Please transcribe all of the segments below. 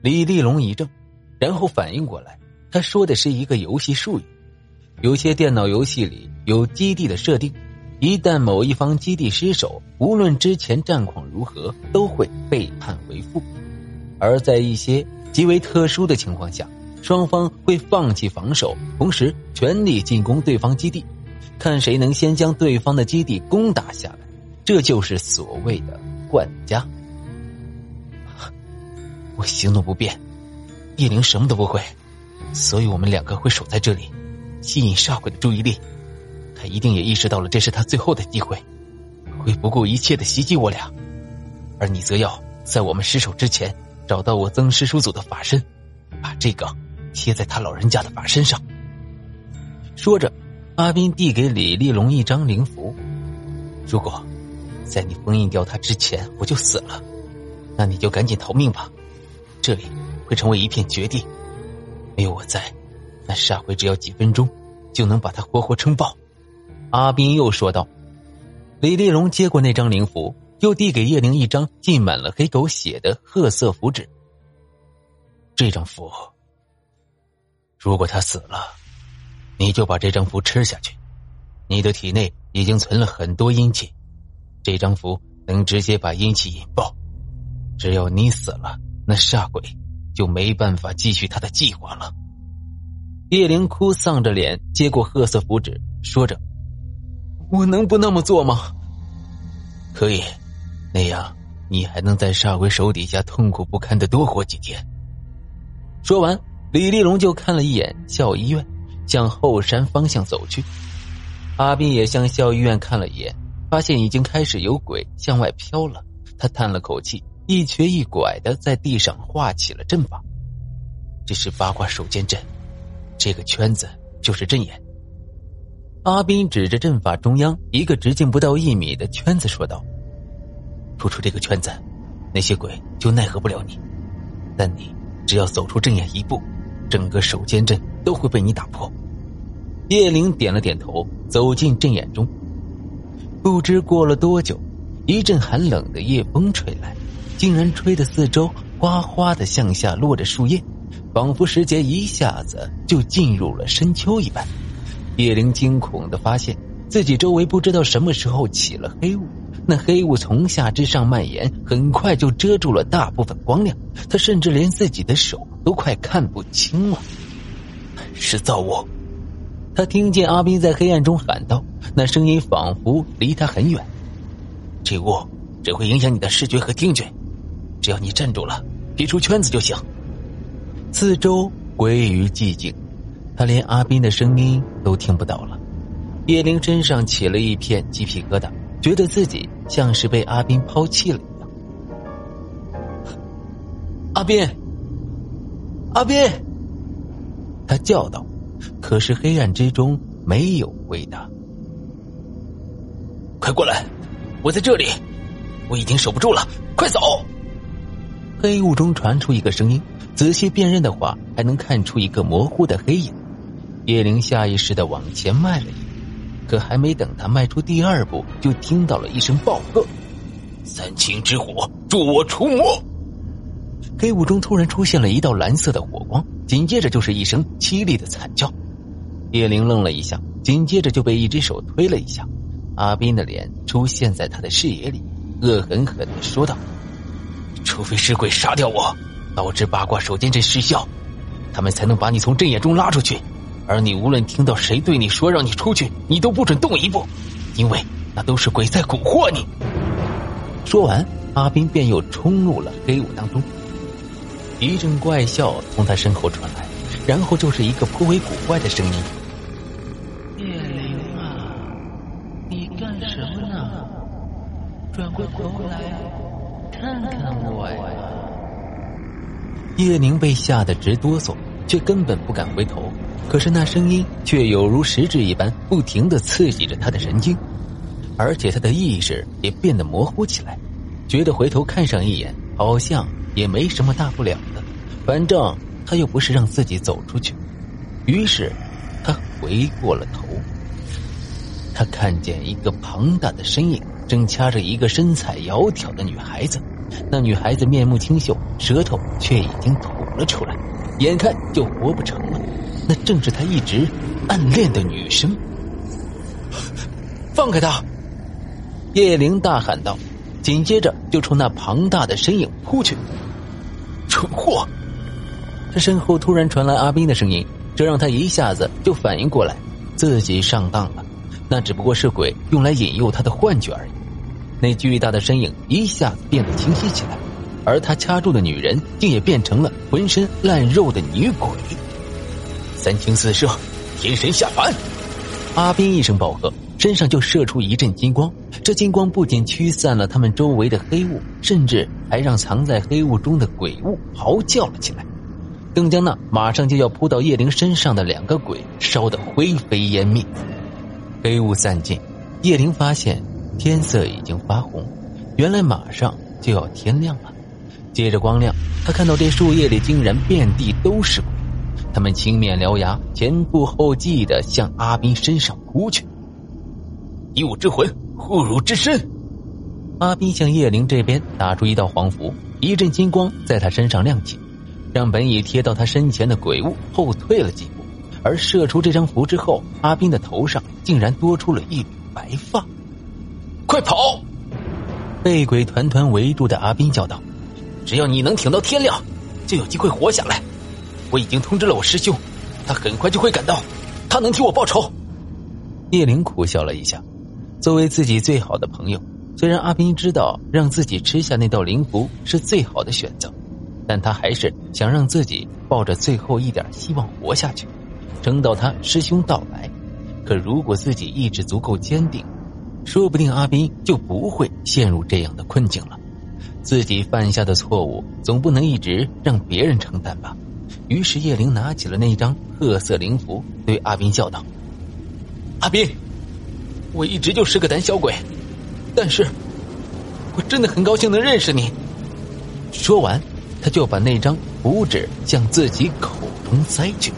李立龙一怔，然后反应过来，他说的是一个游戏术语。有些电脑游戏里有基地的设定，一旦某一方基地失守，无论之前战况如何，都会被判为负；而在一些极为特殊的情况下，双方会放弃防守，同时全力进攻对方基地，看谁能先将对方的基地攻打下来。这就是所谓的惯家。我行动不便，叶灵什么都不会，所以我们两个会守在这里，吸引煞鬼的注意力。他一定也意识到了这是他最后的机会，会不顾一切的袭击我俩。而你则要在我们失手之前，找到我曾师叔祖的法身，把这个贴在他老人家的法身上。说着，阿斌递给李立龙一张灵符。如果在你封印掉他之前我就死了，那你就赶紧逃命吧。这里会成为一片绝地，没有我在，那煞鬼只要几分钟就能把他活活撑爆。阿斌又说道。李立荣接过那张灵符，又递给叶灵一张浸满了黑狗血的褐色符纸。这张符，如果他死了，你就把这张符吃下去。你的体内已经存了很多阴气，这张符能直接把阴气引爆。只要你死了。那煞鬼就没办法继续他的计划了。叶灵哭丧着脸接过褐色符纸，说着：“我能不那么做吗？”“可以，那样你还能在煞鬼手底下痛苦不堪的多活几天。”说完，李立龙就看了一眼校医院，向后山方向走去。阿斌也向校医院看了一眼，发现已经开始有鬼向外飘了。他叹了口气。一瘸一拐的在地上画起了阵法，这是八卦手剑阵，这个圈子就是阵眼。阿斌指着阵法中央一个直径不到一米的圈子说道：“突出这个圈子，那些鬼就奈何不了你。但你只要走出阵眼一步，整个手剑阵都会被你打破。”叶灵点了点头，走进阵眼中。不知过了多久，一阵寒冷的夜风吹来。竟然吹得四周哗哗的向下落着树叶，仿佛时节一下子就进入了深秋一般。叶灵惊恐的发现自己周围不知道什么时候起了黑雾，那黑雾从下至上蔓延，很快就遮住了大部分光亮。他甚至连自己的手都快看不清了。是造物！他听见阿斌在黑暗中喊道，那声音仿佛离他很远。这雾只会影响你的视觉和听觉。只要你站住了，别出圈子就行。四周归于寂静，他连阿斌的声音都听不到了。叶灵身上起了一片鸡皮疙瘩，觉得自己像是被阿斌抛弃了一样。阿斌，阿斌，他叫道，可是黑暗之中没有回答。快过来，我在这里，我已经守不住了，快走！黑雾中传出一个声音，仔细辨认的话，还能看出一个模糊的黑影。叶灵下意识的往前迈了一步，可还没等他迈出第二步，就听到了一声暴喝：“三清之火，助我除魔！”黑雾中突然出现了一道蓝色的火光，紧接着就是一声凄厉的惨叫。叶灵愣了一下，紧接着就被一只手推了一下，阿斌的脸出现在他的视野里，恶狠狠的说道。除非尸鬼杀掉我，导致八卦手剑阵失效，他们才能把你从阵眼中拉出去。而你无论听到谁对你说让你出去，你都不准动一步，因为那都是鬼在蛊惑你。说完，阿斌便又冲入了黑雾当中。一阵怪笑从他身后传来，然后就是一个颇为古怪的声音：“叶灵啊，你干什么呢？转过头来。”看看我呀！叶宁被吓得直哆嗦，却根本不敢回头。可是那声音却有如实质一般，不停的刺激着他的神经，而且他的意识也变得模糊起来，觉得回头看上一眼好像也没什么大不了的，反正他又不是让自己走出去。于是，他回过了头，他看见一个庞大的身影。正掐着一个身材窈窕的女孩子，那女孩子面目清秀，舌头却已经吐了出来，眼看就活不成了。那正是他一直暗恋的女生。放开他！叶灵大喊道，紧接着就冲那庞大的身影扑去。蠢货！这身后突然传来阿斌的声音，这让他一下子就反应过来，自己上当了。那只不过是鬼用来引诱他的幻觉而已。那巨大的身影一下子变得清晰起来，而他掐住的女人竟也变成了浑身烂肉的女鬼。三清四射，天神下凡！阿斌一声暴喝，身上就射出一阵金光。这金光不仅驱散了他们周围的黑雾，甚至还让藏在黑雾中的鬼物嚎叫了起来，更将那马上就要扑到叶灵身上的两个鬼烧得灰飞烟灭。黑雾散尽，叶灵发现。天色已经发红，原来马上就要天亮了。借着光亮，他看到这树叶里竟然遍地都是鬼，他们青面獠牙，前仆后继的向阿斌身上扑去。以我之魂护汝之身，阿斌向叶灵这边打出一道黄符，一阵金光在他身上亮起，让本已贴到他身前的鬼物后退了几步。而射出这张符之后，阿斌的头上竟然多出了一缕白发。快跑！被鬼团团围住的阿斌叫道：“只要你能挺到天亮，就有机会活下来。我已经通知了我师兄，他很快就会赶到，他能替我报仇。”叶灵苦笑了一下，作为自己最好的朋友，虽然阿斌知道让自己吃下那道灵符是最好的选择，但他还是想让自己抱着最后一点希望活下去，撑到他师兄到来。可如果自己意志足够坚定，说不定阿斌就不会陷入这样的困境了。自己犯下的错误总不能一直让别人承担吧。于是叶灵拿起了那张褐色灵符，对阿斌叫道：“阿斌，我一直就是个胆小鬼，但是我真的很高兴能认识你。”说完，他就把那张符纸向自己口中塞去。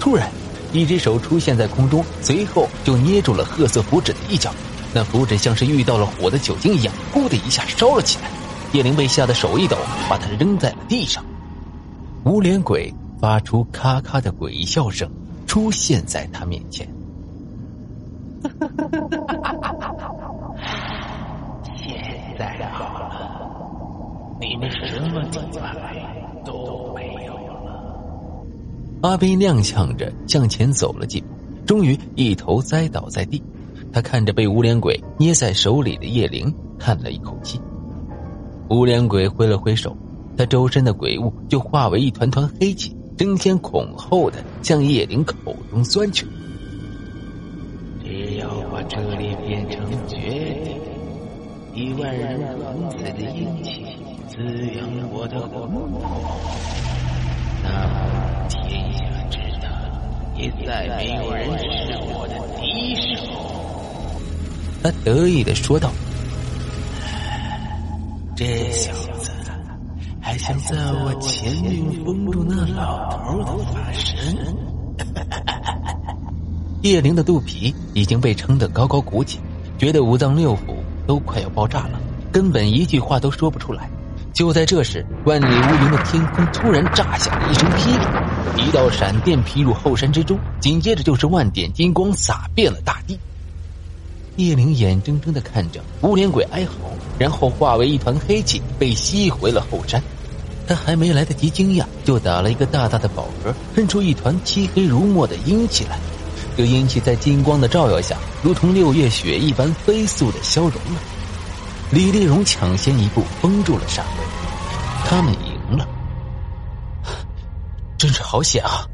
突然。一只手出现在空中，随后就捏住了褐色符纸的一角。那符纸像是遇到了火的酒精一样，咕的一下烧了起来。叶灵被吓得手一抖，把它扔在了地上。无脸鬼发出咔咔的诡异笑声，出现在他面前。现在好了，你们什么准备都没有。阿斌踉跄着向前走了几步，终于一头栽倒在地。他看着被无脸鬼捏在手里的叶灵，叹了一口气。无脸鬼挥了挥手，他周身的鬼物就化为一团团黑气，争先恐后的向叶灵口中钻去。只要把这里变成绝地，以万人横财的阴气滋养我的魂魄，天下之大，也再没有人是我的敌手。他得意的说道：“这小子还想在我前面封住那老头的法身。”叶灵的肚皮已经被撑得高高鼓起，觉得五脏六腑都快要爆炸了，根本一句话都说不出来。就在这时，万里无云的天空突然炸响了一声霹雳，一道闪电劈入后山之中，紧接着就是万点金光洒遍了大地。叶灵眼睁睁的看着无脸鬼哀嚎，然后化为一团黑气被吸回了后山。他还没来得及惊讶，就打了一个大大的饱嗝，喷出一团漆黑如墨的阴气来。这阴气在金光的照耀下，如同六月雪一般飞速的消融了。李丽蓉抢先一步封住了煞鬼，他们赢了，真是好险啊！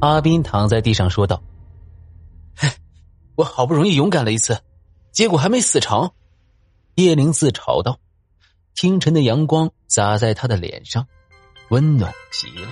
阿斌躺在地上说道：“我好不容易勇敢了一次，结果还没死成。”叶灵自嘲道：“清晨的阳光洒在他的脸上，温暖极了。”